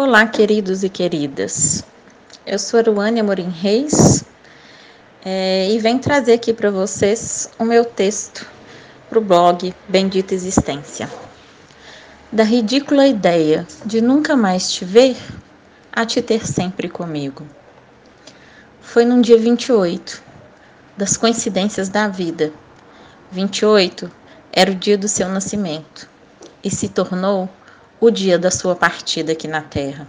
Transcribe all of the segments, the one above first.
Olá, queridos e queridas. Eu sou Aruane Amorim Reis é, e venho trazer aqui para vocês o meu texto para o blog Bendita Existência. Da ridícula ideia de nunca mais te ver a te ter sempre comigo. Foi num dia 28 das coincidências da vida. 28 era o dia do seu nascimento e se tornou o dia da sua partida aqui na Terra.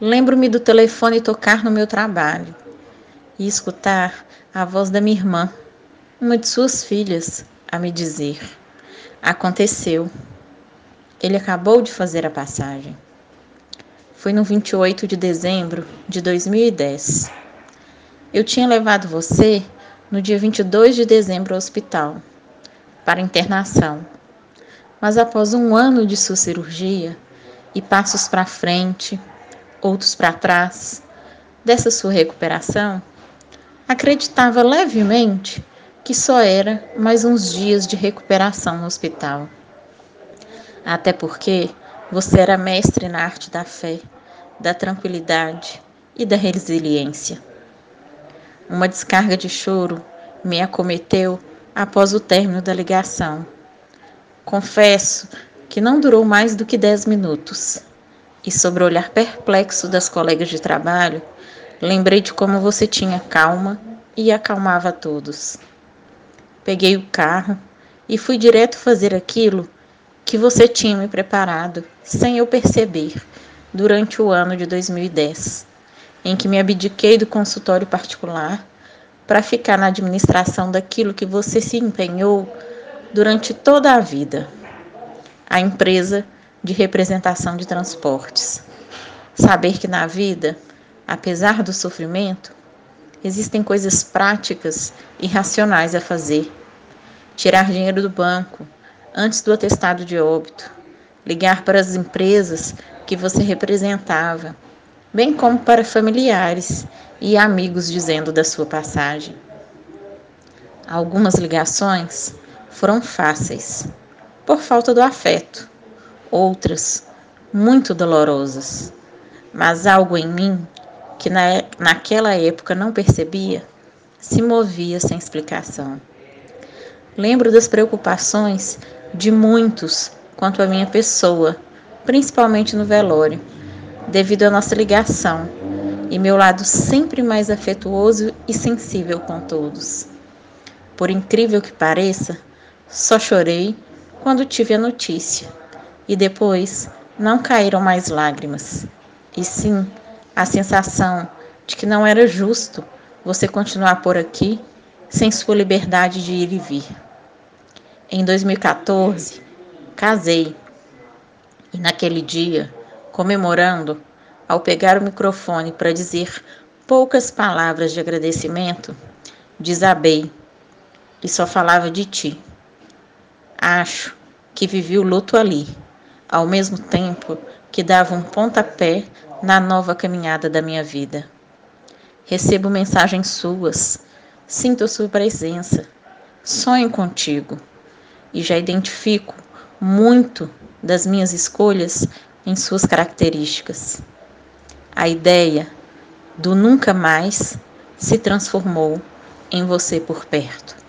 Lembro-me do telefone tocar no meu trabalho e escutar a voz da minha irmã, uma de suas filhas, a me dizer: Aconteceu. Ele acabou de fazer a passagem. Foi no 28 de dezembro de 2010. Eu tinha levado você no dia 22 de dezembro ao hospital para internação mas após um ano de sua cirurgia e passos para frente, outros para trás, dessa sua recuperação, acreditava levemente que só era mais uns dias de recuperação no hospital. Até porque você era mestre na arte da fé, da tranquilidade e da resiliência. Uma descarga de choro me acometeu após o término da ligação Confesso que não durou mais do que dez minutos. E sobre o olhar perplexo das colegas de trabalho, lembrei de como você tinha calma e acalmava a todos. Peguei o carro e fui direto fazer aquilo que você tinha me preparado, sem eu perceber, durante o ano de 2010, em que me abdiquei do consultório particular para ficar na administração daquilo que você se empenhou durante toda a vida. A empresa de representação de transportes. Saber que na vida, apesar do sofrimento, existem coisas práticas e racionais a fazer. Tirar dinheiro do banco antes do atestado de óbito, ligar para as empresas que você representava, bem como para familiares e amigos dizendo da sua passagem. Algumas ligações foram fáceis, por falta do afeto, outras muito dolorosas, mas algo em mim que na, naquela época não percebia se movia sem explicação. Lembro das preocupações de muitos quanto à minha pessoa, principalmente no velório, devido à nossa ligação e meu lado sempre mais afetuoso e sensível com todos. Por incrível que pareça, só chorei quando tive a notícia e depois não caíram mais lágrimas, e sim a sensação de que não era justo você continuar por aqui sem sua liberdade de ir e vir. Em 2014, casei e naquele dia, comemorando, ao pegar o microfone para dizer poucas palavras de agradecimento, desabei e só falava de ti. Acho que vivi o luto ali, ao mesmo tempo que dava um pontapé na nova caminhada da minha vida. Recebo mensagens suas, sinto sua presença, sonho contigo e já identifico muito das minhas escolhas em suas características. A ideia do nunca mais se transformou em você por perto.